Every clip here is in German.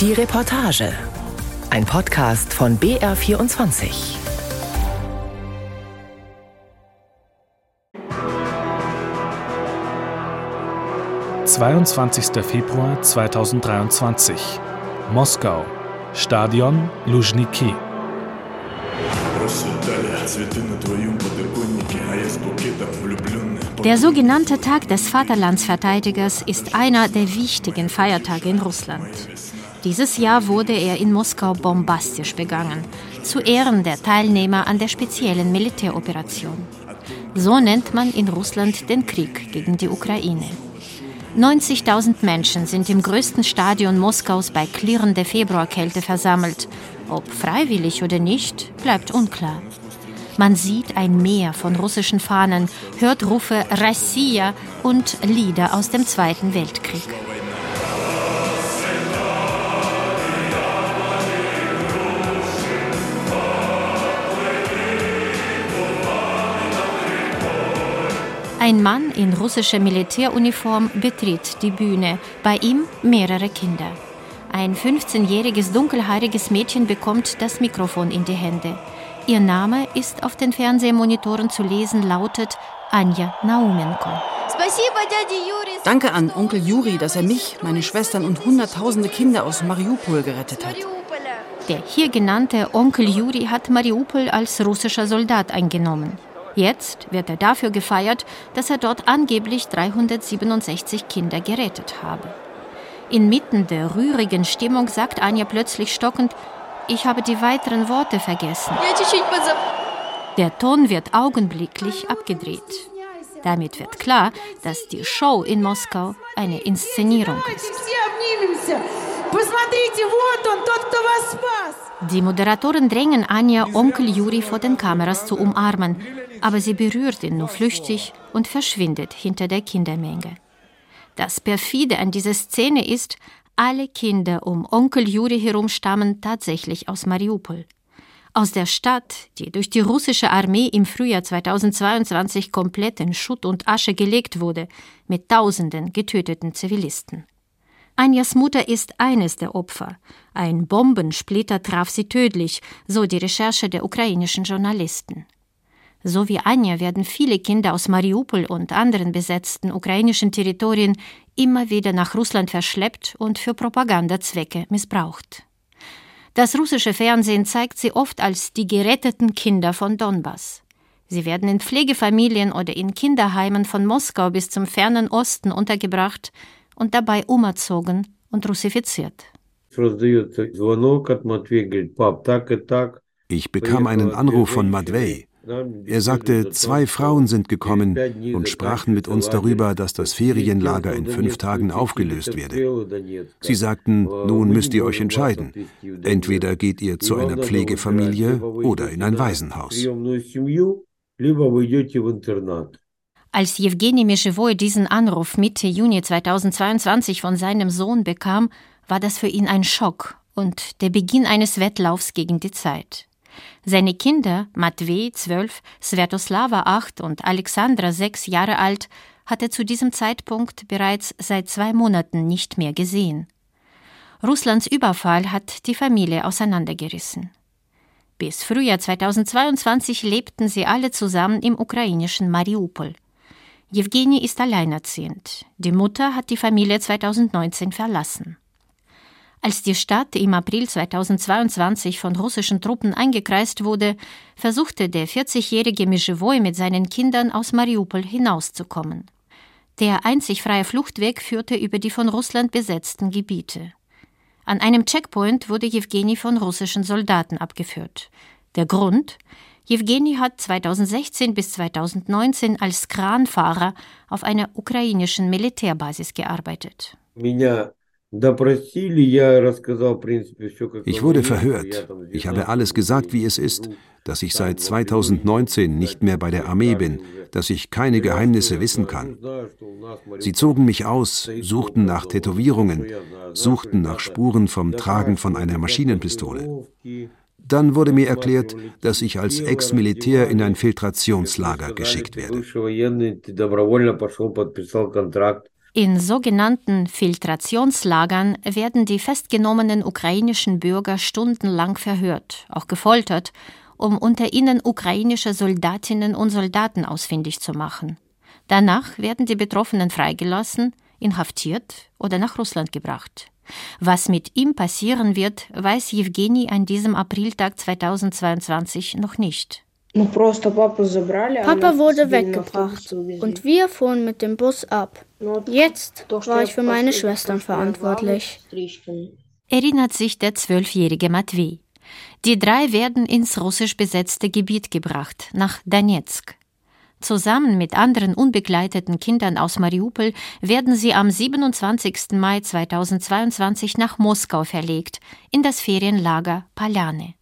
Die Reportage. Ein Podcast von BR24. Zweiundzwanzigster Februar 2023. Moskau. Stadion Luzhniki. Der sogenannte Tag des Vaterlandsverteidigers ist einer der wichtigen Feiertage in Russland. Dieses Jahr wurde er in Moskau bombastisch begangen, zu Ehren der Teilnehmer an der speziellen Militäroperation. So nennt man in Russland den Krieg gegen die Ukraine. 90.000 Menschen sind im größten Stadion Moskaus bei klirrender Februarkälte versammelt. Ob freiwillig oder nicht, bleibt unklar. Man sieht ein Meer von russischen Fahnen, hört Rufe Rassia und Lieder aus dem Zweiten Weltkrieg. Ein Mann in russischer Militäruniform betritt die Bühne, bei ihm mehrere Kinder. Ein 15-jähriges dunkelhaariges Mädchen bekommt das Mikrofon in die Hände. Ihr Name ist auf den Fernsehmonitoren zu lesen, lautet Anja Naumenko. Danke an Onkel Juri, dass er mich, meine Schwestern und hunderttausende Kinder aus Mariupol gerettet hat. Der hier genannte Onkel Juri hat Mariupol als russischer Soldat eingenommen. Jetzt wird er dafür gefeiert, dass er dort angeblich 367 Kinder gerettet habe. Inmitten der rührigen Stimmung sagt Anja plötzlich stockend, ich habe die weiteren Worte vergessen. Der Ton wird augenblicklich abgedreht. Damit wird klar, dass die Show in Moskau eine Inszenierung ist. Die Moderatoren drängen Anja, Onkel Juri vor den Kameras zu umarmen, aber sie berührt ihn nur flüchtig und verschwindet hinter der Kindermenge. Das perfide an dieser Szene ist, alle Kinder um Onkel Juri herum stammen tatsächlich aus Mariupol. Aus der Stadt, die durch die russische Armee im Frühjahr 2022 komplett in Schutt und Asche gelegt wurde, mit tausenden getöteten Zivilisten. Anjas Mutter ist eines der Opfer. Ein Bombensplitter traf sie tödlich, so die Recherche der ukrainischen Journalisten. So wie Anja werden viele Kinder aus Mariupol und anderen besetzten ukrainischen Territorien immer wieder nach Russland verschleppt und für Propagandazwecke missbraucht. Das russische Fernsehen zeigt sie oft als die geretteten Kinder von Donbass. Sie werden in Pflegefamilien oder in Kinderheimen von Moskau bis zum fernen Osten untergebracht und dabei umerzogen und russifiziert. Ich bekam einen Anruf von Matvei. Er sagte, zwei Frauen sind gekommen und sprachen mit uns darüber, dass das Ferienlager in fünf Tagen aufgelöst werde. Sie sagten, nun müsst ihr euch entscheiden. Entweder geht ihr zu einer Pflegefamilie oder in ein Waisenhaus. Als Jewgeni Mischewoy diesen Anruf Mitte Juni 2022 von seinem Sohn bekam, war das für ihn ein Schock und der Beginn eines Wettlaufs gegen die Zeit. Seine Kinder, Matvey, zwölf, Svetoslava, acht und Alexandra, sechs Jahre alt, hat er zu diesem Zeitpunkt bereits seit zwei Monaten nicht mehr gesehen. Russlands Überfall hat die Familie auseinandergerissen. Bis Frühjahr 2022 lebten sie alle zusammen im ukrainischen Mariupol. Jewgeni ist alleinerziehend. Die Mutter hat die Familie 2019 verlassen. Als die Stadt im April 2022 von russischen Truppen eingekreist wurde, versuchte der 40-jährige Mischewoy mit seinen Kindern aus Mariupol hinauszukommen. Der einzig freie Fluchtweg führte über die von Russland besetzten Gebiete. An einem Checkpoint wurde Jewgeni von russischen Soldaten abgeführt. Der Grund? Jewgeni hat 2016 bis 2019 als Kranfahrer auf einer ukrainischen Militärbasis gearbeitet. Ich wurde verhört. Ich habe alles gesagt, wie es ist, dass ich seit 2019 nicht mehr bei der Armee bin, dass ich keine Geheimnisse wissen kann. Sie zogen mich aus, suchten nach Tätowierungen, suchten nach Spuren vom Tragen von einer Maschinenpistole. Dann wurde mir erklärt, dass ich als Ex-Militär in ein Filtrationslager geschickt werde. In sogenannten Filtrationslagern werden die festgenommenen ukrainischen Bürger stundenlang verhört, auch gefoltert, um unter ihnen ukrainische Soldatinnen und Soldaten ausfindig zu machen. Danach werden die Betroffenen freigelassen, inhaftiert oder nach Russland gebracht. Was mit ihm passieren wird, weiß Jewgeni an diesem Apriltag 2022 noch nicht. Papa wurde weggebracht und wir fuhren mit dem Bus ab. Jetzt war ich für meine Schwestern verantwortlich. Erinnert sich der zwölfjährige Matvey. Die drei werden ins russisch besetzte Gebiet gebracht, nach Donetsk. Zusammen mit anderen unbegleiteten Kindern aus Mariupol werden sie am 27. Mai 2022 nach Moskau verlegt, in das Ferienlager Paljane.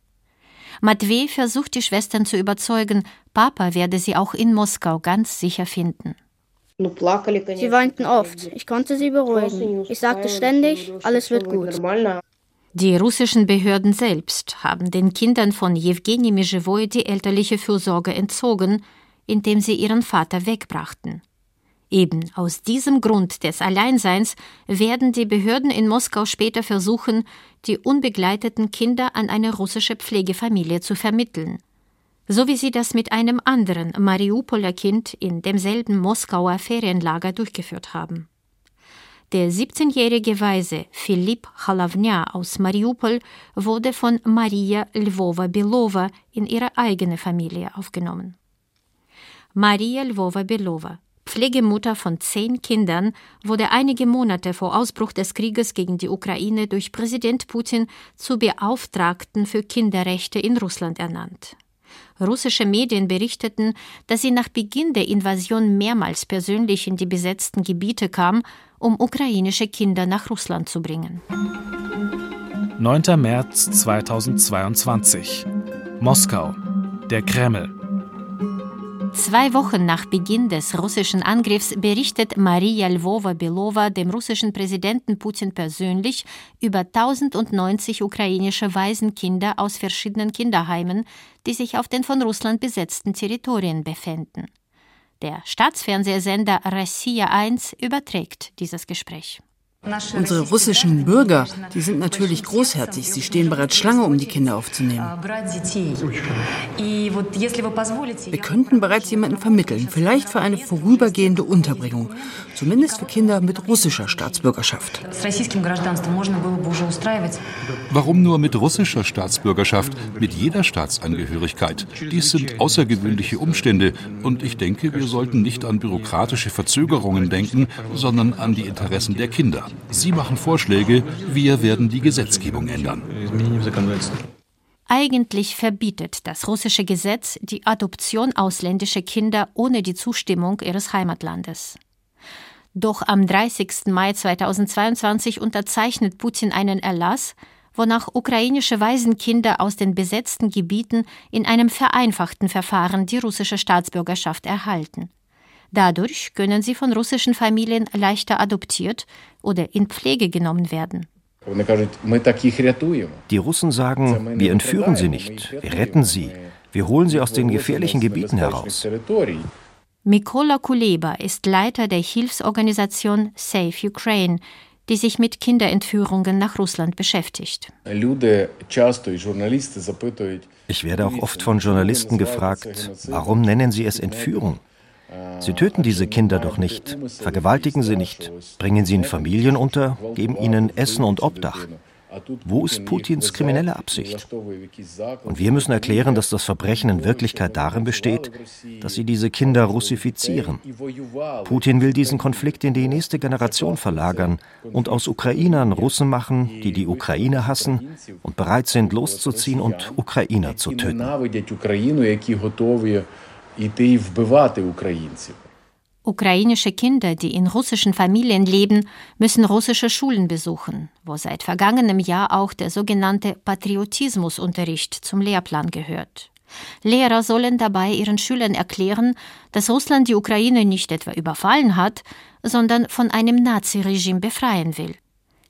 Matvey versucht die Schwestern zu überzeugen, Papa werde sie auch in Moskau ganz sicher finden. Sie weinten oft. Ich konnte sie beruhigen. Ich sagte ständig, alles wird gut. Die russischen Behörden selbst haben den Kindern von Jewgeni Mijewoy die elterliche Fürsorge entzogen, indem sie ihren Vater wegbrachten. Eben aus diesem Grund des Alleinseins werden die Behörden in Moskau später versuchen, die unbegleiteten Kinder an eine russische Pflegefamilie zu vermitteln. So wie sie das mit einem anderen Mariupoler Kind in demselben Moskauer Ferienlager durchgeführt haben. Der 17-jährige Weise Philipp Chalavnia aus Mariupol wurde von Maria Lvova-Belova in ihre eigene Familie aufgenommen. Maria Lvova-Belova Pflegemutter von zehn Kindern, wurde einige Monate vor Ausbruch des Krieges gegen die Ukraine durch Präsident Putin zur Beauftragten für Kinderrechte in Russland ernannt. Russische Medien berichteten, dass sie nach Beginn der Invasion mehrmals persönlich in die besetzten Gebiete kam, um ukrainische Kinder nach Russland zu bringen. 9. März 2022 Moskau, der Kreml. Zwei Wochen nach Beginn des russischen Angriffs berichtet Maria Lvova-Belova dem russischen Präsidenten Putin persönlich über 1090 ukrainische Waisenkinder aus verschiedenen Kinderheimen, die sich auf den von Russland besetzten Territorien befänden. Der Staatsfernsehsender Россия 1 überträgt dieses Gespräch. Unsere russischen Bürger, die sind natürlich großherzig. Sie stehen bereits Schlange, um die Kinder aufzunehmen. Wir könnten bereits jemanden vermitteln, vielleicht für eine vorübergehende Unterbringung, zumindest für Kinder mit russischer Staatsbürgerschaft. Warum nur mit russischer Staatsbürgerschaft? Mit jeder Staatsangehörigkeit. Dies sind außergewöhnliche Umstände und ich denke, wir sollten nicht an bürokratische Verzögerungen denken, sondern an die Interessen der Kinder. Sie machen Vorschläge, wir werden die Gesetzgebung ändern. Eigentlich verbietet das russische Gesetz die Adoption ausländischer Kinder ohne die Zustimmung ihres Heimatlandes. Doch am 30. Mai 2022 unterzeichnet Putin einen Erlass, wonach ukrainische Waisenkinder aus den besetzten Gebieten in einem vereinfachten Verfahren die russische Staatsbürgerschaft erhalten. Dadurch können sie von russischen Familien leichter adoptiert oder in Pflege genommen werden. Die Russen sagen, wir entführen sie nicht, wir retten sie, wir holen sie aus den gefährlichen Gebieten heraus. Mikola Kuleba ist Leiter der Hilfsorganisation Save Ukraine, die sich mit Kinderentführungen nach Russland beschäftigt. Ich werde auch oft von Journalisten gefragt, warum nennen Sie es Entführung? Sie töten diese Kinder doch nicht, vergewaltigen sie nicht, bringen sie in Familien unter, geben ihnen Essen und Obdach. Wo ist Putins kriminelle Absicht? Und wir müssen erklären, dass das Verbrechen in Wirklichkeit darin besteht, dass sie diese Kinder russifizieren. Putin will diesen Konflikt in die nächste Generation verlagern und aus Ukrainern Russen machen, die die Ukraine hassen und bereit sind, loszuziehen und Ukrainer zu töten Ukrainische Kinder, die in russischen Familien leben, müssen russische Schulen besuchen, wo seit vergangenem Jahr auch der sogenannte Patriotismusunterricht zum Lehrplan gehört. Lehrer sollen dabei ihren Schülern erklären, dass Russland die Ukraine nicht etwa überfallen hat, sondern von einem Naziregime befreien will.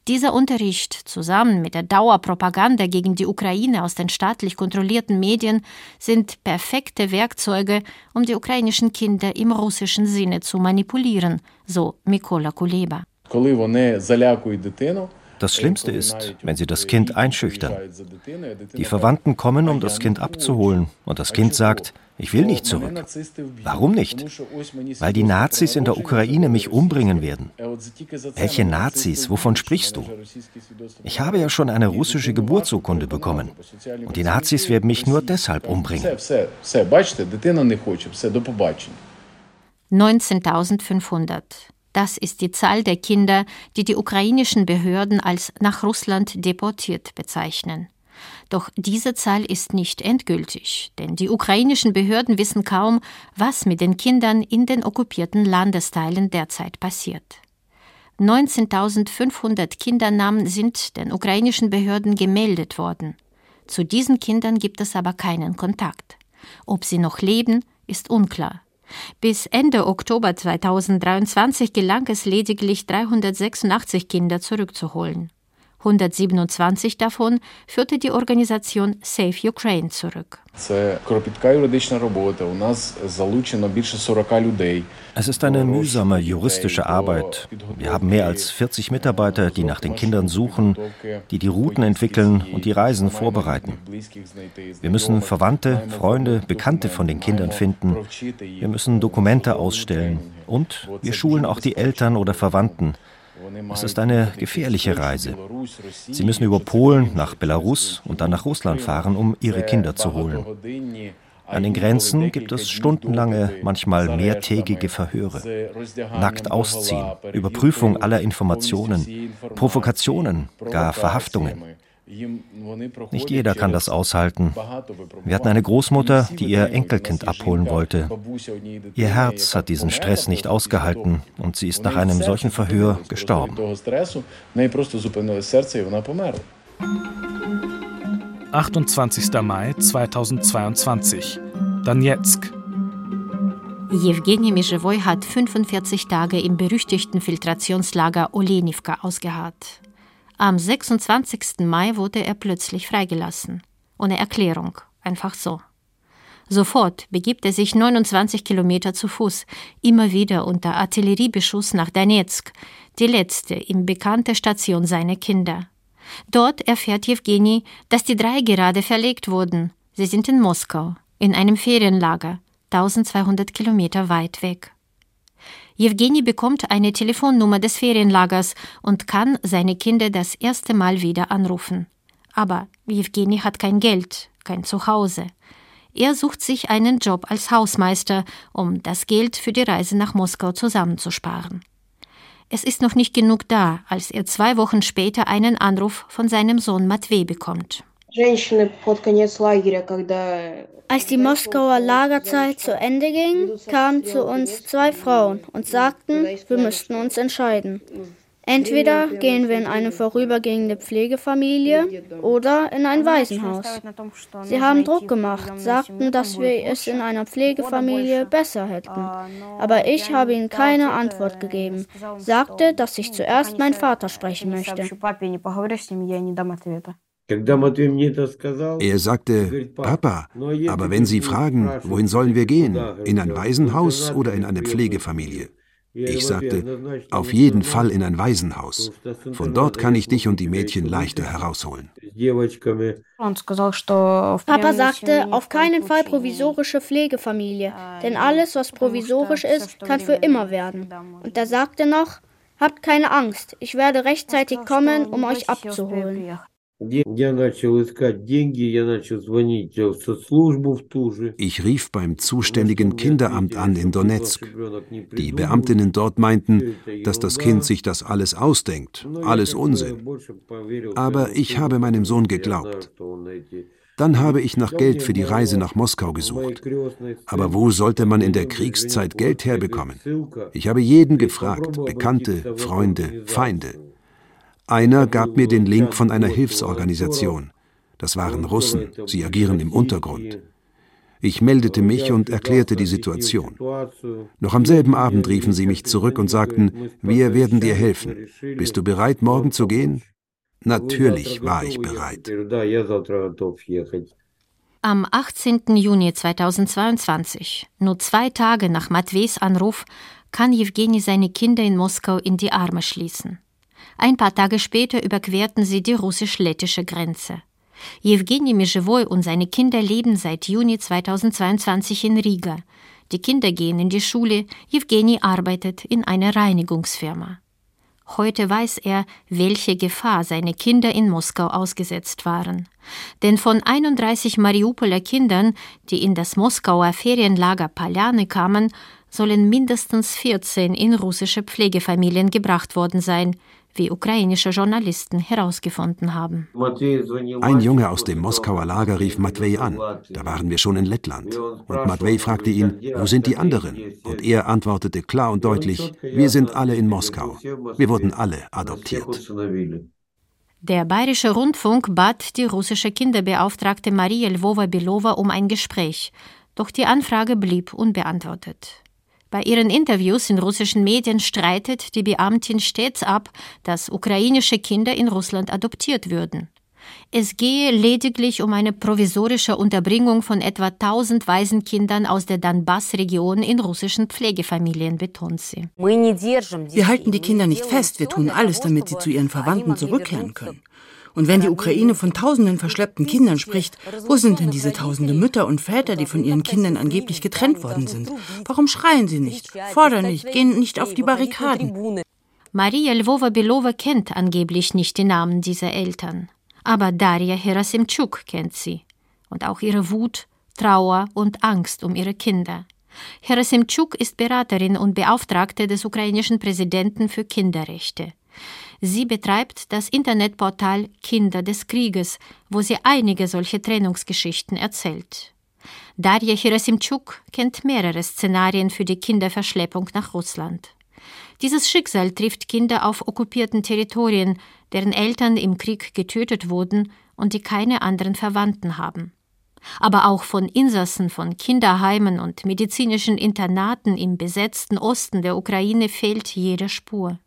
Dieser Unterricht zusammen mit der Dauerpropaganda gegen die Ukraine aus den staatlich kontrollierten Medien sind perfekte Werkzeuge, um die ukrainischen Kinder im russischen Sinne zu manipulieren, so Mikola Kuleba. Das Schlimmste ist, wenn sie das Kind einschüchtern. Die Verwandten kommen, um das Kind abzuholen, und das Kind sagt, ich will nicht zurück. Warum nicht? Weil die Nazis in der Ukraine mich umbringen werden. Welche Nazis? Wovon sprichst du? Ich habe ja schon eine russische Geburtsurkunde bekommen. Und die Nazis werden mich nur deshalb umbringen. 19.500. Das ist die Zahl der Kinder, die die ukrainischen Behörden als nach Russland deportiert bezeichnen. Doch diese Zahl ist nicht endgültig, denn die ukrainischen Behörden wissen kaum, was mit den Kindern in den okkupierten Landesteilen derzeit passiert. 19.500 Kindernamen sind den ukrainischen Behörden gemeldet worden. Zu diesen Kindern gibt es aber keinen Kontakt. Ob sie noch leben, ist unklar. Bis Ende Oktober 2023 gelang es lediglich 386 Kinder zurückzuholen. 127 davon führte die Organisation Save Ukraine zurück. Es ist eine mühsame juristische Arbeit. Wir haben mehr als 40 Mitarbeiter, die nach den Kindern suchen, die die Routen entwickeln und die Reisen vorbereiten. Wir müssen Verwandte, Freunde, Bekannte von den Kindern finden. Wir müssen Dokumente ausstellen und wir schulen auch die Eltern oder Verwandten. Es ist eine gefährliche Reise. Sie müssen über Polen nach Belarus und dann nach Russland fahren, um ihre Kinder zu holen. An den Grenzen gibt es stundenlange, manchmal mehrtägige Verhöre. Nackt ausziehen, Überprüfung aller Informationen, Provokationen, gar Verhaftungen. Nicht jeder kann das aushalten. Wir hatten eine Großmutter, die ihr Enkelkind abholen wollte. Ihr Herz hat diesen Stress nicht ausgehalten und sie ist nach einem solchen Verhör gestorben. 28. Mai 2022. Donetsk. Jewgeni Mischewoy hat 45 Tage im berüchtigten Filtrationslager Olenivka ausgeharrt. Am 26. Mai wurde er plötzlich freigelassen. Ohne Erklärung. Einfach so. Sofort begibt er sich 29 Kilometer zu Fuß, immer wieder unter Artilleriebeschuss nach Donetsk, die letzte ihm bekannte Station seiner Kinder. Dort erfährt Jewgeni, dass die drei gerade verlegt wurden. Sie sind in Moskau, in einem Ferienlager, 1200 Kilometer weit weg. Jewgeni bekommt eine Telefonnummer des Ferienlagers und kann seine Kinder das erste Mal wieder anrufen. Aber Jewgeni hat kein Geld, kein Zuhause. Er sucht sich einen Job als Hausmeister, um das Geld für die Reise nach Moskau zusammenzusparen. Es ist noch nicht genug da, als er zwei Wochen später einen Anruf von seinem Sohn Matvey bekommt. Als die Moskauer Lagerzeit zu Ende ging, kamen zu uns zwei Frauen und sagten, wir müssten uns entscheiden. Entweder gehen wir in eine vorübergehende Pflegefamilie oder in ein Waisenhaus. Sie haben Druck gemacht, sagten, dass wir es in einer Pflegefamilie besser hätten. Aber ich habe ihnen keine Antwort gegeben, sagte, dass ich zuerst meinen Vater sprechen möchte. Er sagte, Papa, aber wenn Sie fragen, wohin sollen wir gehen? In ein Waisenhaus oder in eine Pflegefamilie? Ich sagte, auf jeden Fall in ein Waisenhaus. Von dort kann ich dich und die Mädchen leichter herausholen. Papa sagte, auf keinen Fall provisorische Pflegefamilie, denn alles, was provisorisch ist, kann für immer werden. Und er sagte noch, habt keine Angst, ich werde rechtzeitig kommen, um euch abzuholen. Ich rief beim zuständigen Kinderamt an in Donetsk. Die Beamtinnen dort meinten, dass das Kind sich das alles ausdenkt, alles Unsinn. Aber ich habe meinem Sohn geglaubt. Dann habe ich nach Geld für die Reise nach Moskau gesucht. Aber wo sollte man in der Kriegszeit Geld herbekommen? Ich habe jeden gefragt, Bekannte, Freunde, Feinde. Einer gab mir den Link von einer Hilfsorganisation. Das waren Russen, sie agieren im Untergrund. Ich meldete mich und erklärte die Situation. Noch am selben Abend riefen sie mich zurück und sagten, wir werden dir helfen. Bist du bereit, morgen zu gehen? Natürlich war ich bereit. Am 18. Juni 2022, nur zwei Tage nach Matveys Anruf, kann Jewgeni seine Kinder in Moskau in die Arme schließen. Ein paar Tage später überquerten sie die russisch-lettische Grenze. Jewgeni Mischewoy und seine Kinder leben seit Juni 2022 in Riga. Die Kinder gehen in die Schule, Jewgeni arbeitet in einer Reinigungsfirma. Heute weiß er, welche Gefahr seine Kinder in Moskau ausgesetzt waren. Denn von 31 Mariupoler Kindern, die in das Moskauer Ferienlager Paljane kamen, sollen mindestens 14 in russische Pflegefamilien gebracht worden sein, wie ukrainische Journalisten herausgefunden haben. Ein Junge aus dem Moskauer Lager rief Matvei an. Da waren wir schon in Lettland. Und Matvei fragte ihn, wo sind die anderen? Und er antwortete klar und deutlich, wir sind alle in Moskau. Wir wurden alle adoptiert. Der Bayerische Rundfunk bat die russische Kinderbeauftragte Maria Lvova-Belova um ein Gespräch, doch die Anfrage blieb unbeantwortet. Bei ihren Interviews in russischen Medien streitet die Beamtin stets ab, dass ukrainische Kinder in Russland adoptiert würden. Es gehe lediglich um eine provisorische Unterbringung von etwa 1000 Waisenkindern aus der Donbass-Region in russischen Pflegefamilien, betont sie. Wir halten die Kinder nicht fest, wir tun alles, damit sie zu ihren Verwandten zurückkehren können. Und wenn die Ukraine von tausenden verschleppten Kindern spricht, wo sind denn diese tausende Mütter und Väter, die von ihren Kindern angeblich getrennt worden sind? Warum schreien sie nicht, fordern nicht, gehen nicht auf die Barrikaden? Maria Lvova-Belova kennt angeblich nicht die Namen dieser Eltern. Aber Daria Herasimchuk kennt sie. Und auch ihre Wut, Trauer und Angst um ihre Kinder. Herasimchuk ist Beraterin und Beauftragte des ukrainischen Präsidenten für Kinderrechte. Sie betreibt das Internetportal Kinder des Krieges, wo sie einige solche Trennungsgeschichten erzählt. Darja Hirasimchuk kennt mehrere Szenarien für die Kinderverschleppung nach Russland. Dieses Schicksal trifft Kinder auf okkupierten Territorien, deren Eltern im Krieg getötet wurden und die keine anderen Verwandten haben. Aber auch von Insassen von Kinderheimen und medizinischen Internaten im besetzten Osten der Ukraine fehlt jede Spur.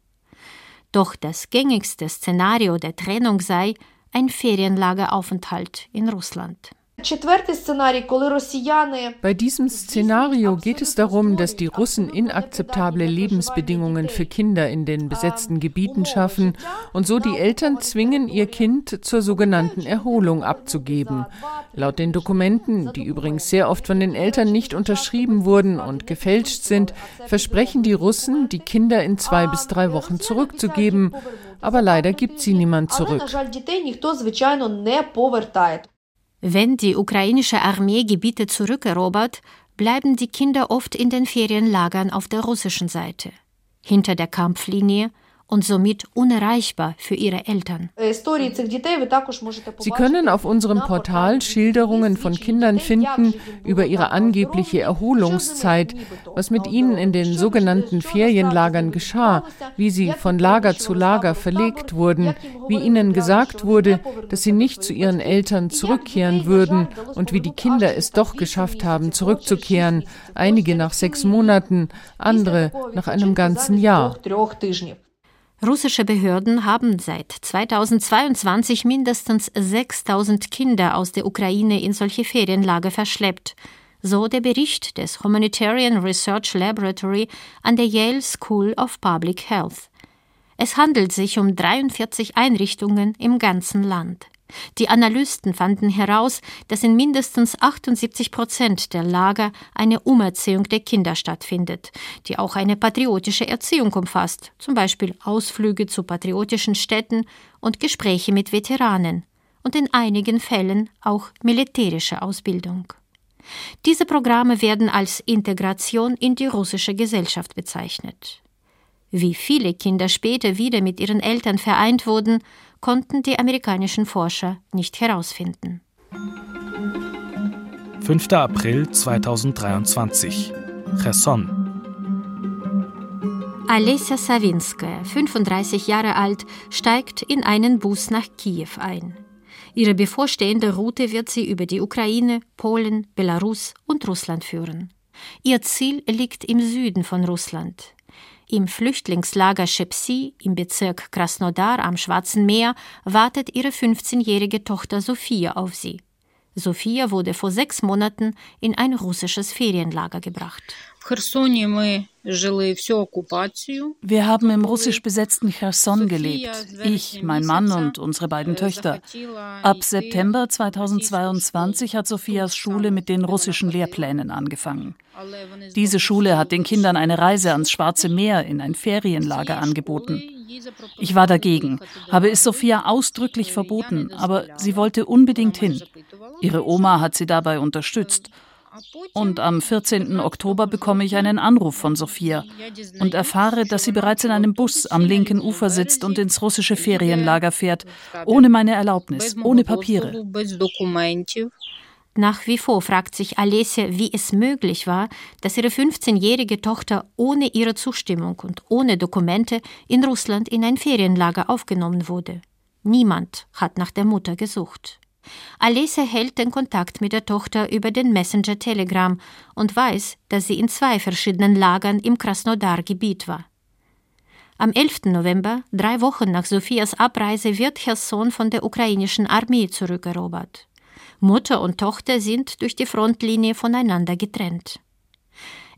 Doch das gängigste Szenario der Trennung sei ein Ferienlageraufenthalt in Russland. Bei diesem Szenario geht es darum, dass die Russen inakzeptable Lebensbedingungen für Kinder in den besetzten Gebieten schaffen und so die Eltern zwingen, ihr Kind zur sogenannten Erholung abzugeben. Laut den Dokumenten, die übrigens sehr oft von den Eltern nicht unterschrieben wurden und gefälscht sind, versprechen die Russen, die Kinder in zwei bis drei Wochen zurückzugeben. Aber leider gibt sie niemand zurück. Wenn die ukrainische Armee Gebiete zurückerobert, bleiben die Kinder oft in den Ferienlagern auf der russischen Seite. Hinter der Kampflinie und somit unerreichbar für ihre Eltern. Sie können auf unserem Portal Schilderungen von Kindern finden über ihre angebliche Erholungszeit, was mit ihnen in den sogenannten Ferienlagern geschah, wie sie von Lager zu Lager verlegt wurden, wie ihnen gesagt wurde, dass sie nicht zu ihren Eltern zurückkehren würden und wie die Kinder es doch geschafft haben, zurückzukehren, einige nach sechs Monaten, andere nach einem ganzen Jahr. Russische Behörden haben seit 2022 mindestens 6000 Kinder aus der Ukraine in solche Ferienlager verschleppt, so der Bericht des Humanitarian Research Laboratory an der Yale School of Public Health. Es handelt sich um 43 Einrichtungen im ganzen Land. Die Analysten fanden heraus, dass in mindestens 78 Prozent der Lager eine Umerziehung der Kinder stattfindet, die auch eine patriotische Erziehung umfasst, zum Beispiel Ausflüge zu patriotischen Städten und Gespräche mit Veteranen und in einigen Fällen auch militärische Ausbildung. Diese Programme werden als Integration in die russische Gesellschaft bezeichnet. Wie viele Kinder später wieder mit ihren Eltern vereint wurden, konnten die amerikanischen Forscher nicht herausfinden. 5. April 2023 Cherson Alessia Sawinska, 35 Jahre alt, steigt in einen Bus nach Kiew ein. Ihre bevorstehende Route wird sie über die Ukraine, Polen, Belarus und Russland führen. Ihr Ziel liegt im Süden von Russland. Im Flüchtlingslager Schepsi im Bezirk Krasnodar am Schwarzen Meer wartet ihre 15-jährige Tochter Sophia auf sie. Sophia wurde vor sechs Monaten in ein russisches Ferienlager gebracht. Wir haben im russisch besetzten Cherson gelebt. Ich, mein Mann und unsere beiden Töchter. Ab September 2022 hat Sophias Schule mit den russischen Lehrplänen angefangen. Diese Schule hat den Kindern eine Reise ans Schwarze Meer in ein Ferienlager angeboten. Ich war dagegen, habe es Sophia ausdrücklich verboten, aber sie wollte unbedingt hin. Ihre Oma hat sie dabei unterstützt. Und am 14. Oktober bekomme ich einen Anruf von Sophia und erfahre, dass sie bereits in einem Bus am linken Ufer sitzt und ins russische Ferienlager fährt, ohne meine Erlaubnis, ohne Papiere. Nach wie vor fragt sich Alessia, wie es möglich war, dass ihre 15-jährige Tochter ohne ihre Zustimmung und ohne Dokumente in Russland in ein Ferienlager aufgenommen wurde. Niemand hat nach der Mutter gesucht. Alessia hält den Kontakt mit der Tochter über den Messenger Telegram und weiß, dass sie in zwei verschiedenen Lagern im Krasnodar-Gebiet war. Am 11. November, drei Wochen nach Sophias Abreise, wird Cherson von der ukrainischen Armee zurückerobert. Mutter und Tochter sind durch die Frontlinie voneinander getrennt.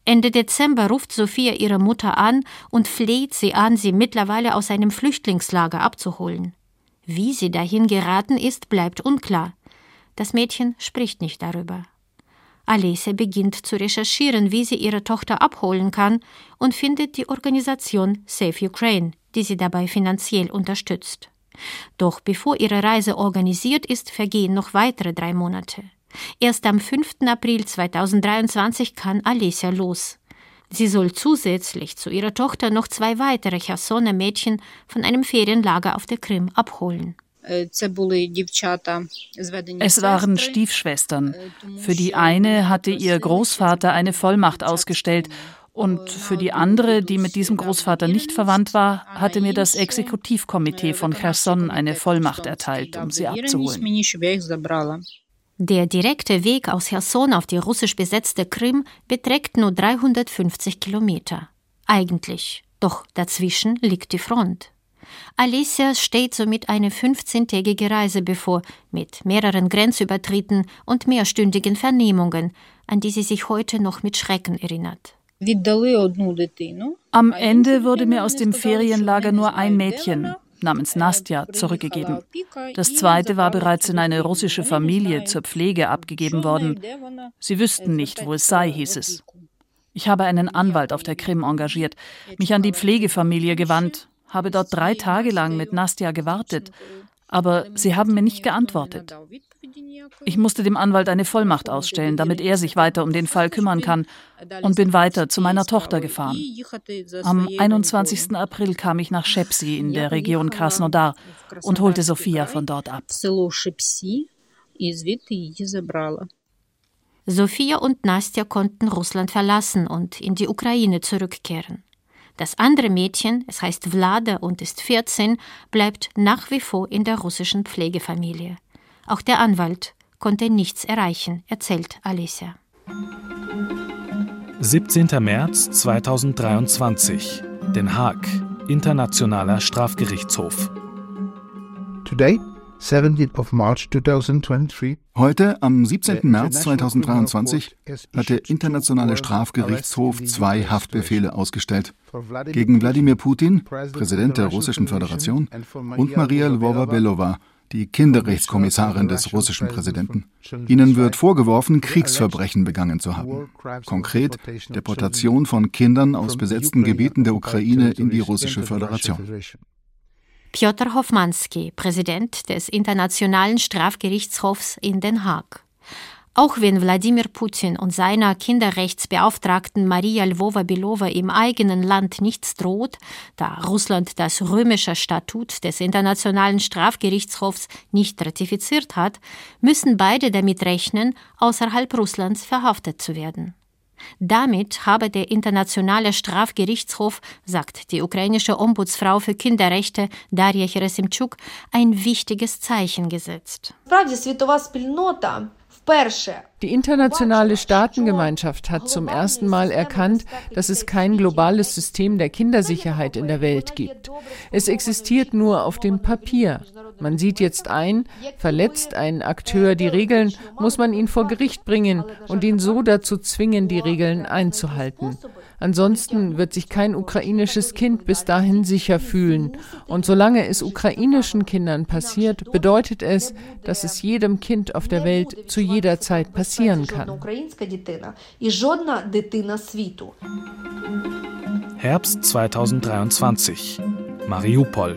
Ende Dezember ruft Sophia ihre Mutter an und fleht sie an, sie mittlerweile aus einem Flüchtlingslager abzuholen. Wie sie dahin geraten ist, bleibt unklar. Das Mädchen spricht nicht darüber. Alessia beginnt zu recherchieren, wie sie ihre Tochter abholen kann und findet die Organisation Save Ukraine, die sie dabei finanziell unterstützt. Doch bevor ihre Reise organisiert ist, vergehen noch weitere drei Monate. Erst am 5. April 2023 kann Alessia los. Sie soll zusätzlich zu ihrer Tochter noch zwei weitere Chersoner Mädchen von einem Ferienlager auf der Krim abholen. Es waren Stiefschwestern. Für die eine hatte ihr Großvater eine Vollmacht ausgestellt und für die andere, die mit diesem Großvater nicht verwandt war, hatte mir das Exekutivkomitee von Cherson eine Vollmacht erteilt, um sie abzuholen. Der direkte Weg aus Cherson auf die russisch besetzte Krim beträgt nur 350 Kilometer. Eigentlich. Doch dazwischen liegt die Front. Alicia steht somit eine 15-tägige Reise bevor, mit mehreren Grenzübertritten und mehrstündigen Vernehmungen, an die sie sich heute noch mit Schrecken erinnert. Am Ende wurde mir aus dem Ferienlager nur ein Mädchen, namens Nastja zurückgegeben. Das zweite war bereits in eine russische Familie zur Pflege abgegeben worden. Sie wüssten nicht, wo es sei, hieß es. Ich habe einen Anwalt auf der Krim engagiert, mich an die Pflegefamilie gewandt, habe dort drei Tage lang mit Nastja gewartet, aber sie haben mir nicht geantwortet. Ich musste dem Anwalt eine Vollmacht ausstellen, damit er sich weiter um den Fall kümmern kann, und bin weiter zu meiner Tochter gefahren. Am 21. April kam ich nach Schepsi in der Region Krasnodar und holte Sophia von dort ab. Sophia und Nastja konnten Russland verlassen und in die Ukraine zurückkehren. Das andere Mädchen, es heißt Vlada und ist 14, bleibt nach wie vor in der russischen Pflegefamilie. Auch der Anwalt konnte nichts erreichen, erzählt Alicia. 17. März 2023. Den Haag, Internationaler Strafgerichtshof. Today, 17th of March 2023. Heute, am 17. März 2023, hat der Internationale Strafgerichtshof zwei Haftbefehle ausgestellt. Gegen Wladimir Putin, Präsident der Russischen Föderation, und Maria Lvova-Belova, die Kinderrechtskommissarin des russischen Präsidenten. Ihnen wird vorgeworfen, Kriegsverbrechen begangen zu haben. Konkret Deportation von Kindern aus besetzten Gebieten der Ukraine in die russische Föderation. Piotr Hofmanski, Präsident des Internationalen Strafgerichtshofs in Den Haag. Auch wenn Wladimir Putin und seiner Kinderrechtsbeauftragten Maria Lvova-Belova im eigenen Land nichts droht, da Russland das römische Statut des Internationalen Strafgerichtshofs nicht ratifiziert hat, müssen beide damit rechnen, außerhalb Russlands verhaftet zu werden. Damit habe der Internationale Strafgerichtshof, sagt die ukrainische Ombudsfrau für Kinderrechte Darja Herasimchuk, ein wichtiges Zeichen gesetzt. Die internationale Staatengemeinschaft hat zum ersten Mal erkannt, dass es kein globales System der Kindersicherheit in der Welt gibt. Es existiert nur auf dem Papier. Man sieht jetzt ein, verletzt ein Akteur die Regeln, muss man ihn vor Gericht bringen und ihn so dazu zwingen, die Regeln einzuhalten. Ansonsten wird sich kein ukrainisches Kind bis dahin sicher fühlen. Und solange es ukrainischen Kindern passiert, bedeutet es, dass es jedem Kind auf der Welt zu jeder Zeit passieren kann. Herbst 2023 Mariupol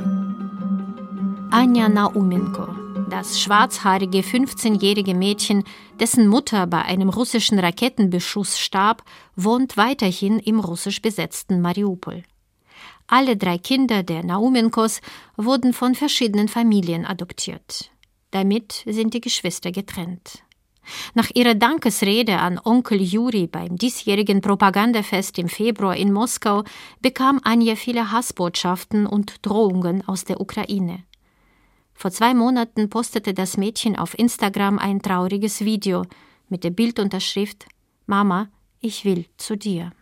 Anja Naumenko das schwarzhaarige 15-jährige Mädchen, dessen Mutter bei einem russischen Raketenbeschuss starb, wohnt weiterhin im russisch besetzten Mariupol. Alle drei Kinder der Naumenkos wurden von verschiedenen Familien adoptiert. Damit sind die Geschwister getrennt. Nach ihrer Dankesrede an Onkel Juri beim diesjährigen Propagandafest im Februar in Moskau bekam Anja viele Hassbotschaften und Drohungen aus der Ukraine. Vor zwei Monaten postete das Mädchen auf Instagram ein trauriges Video mit der Bildunterschrift Mama, ich will zu dir.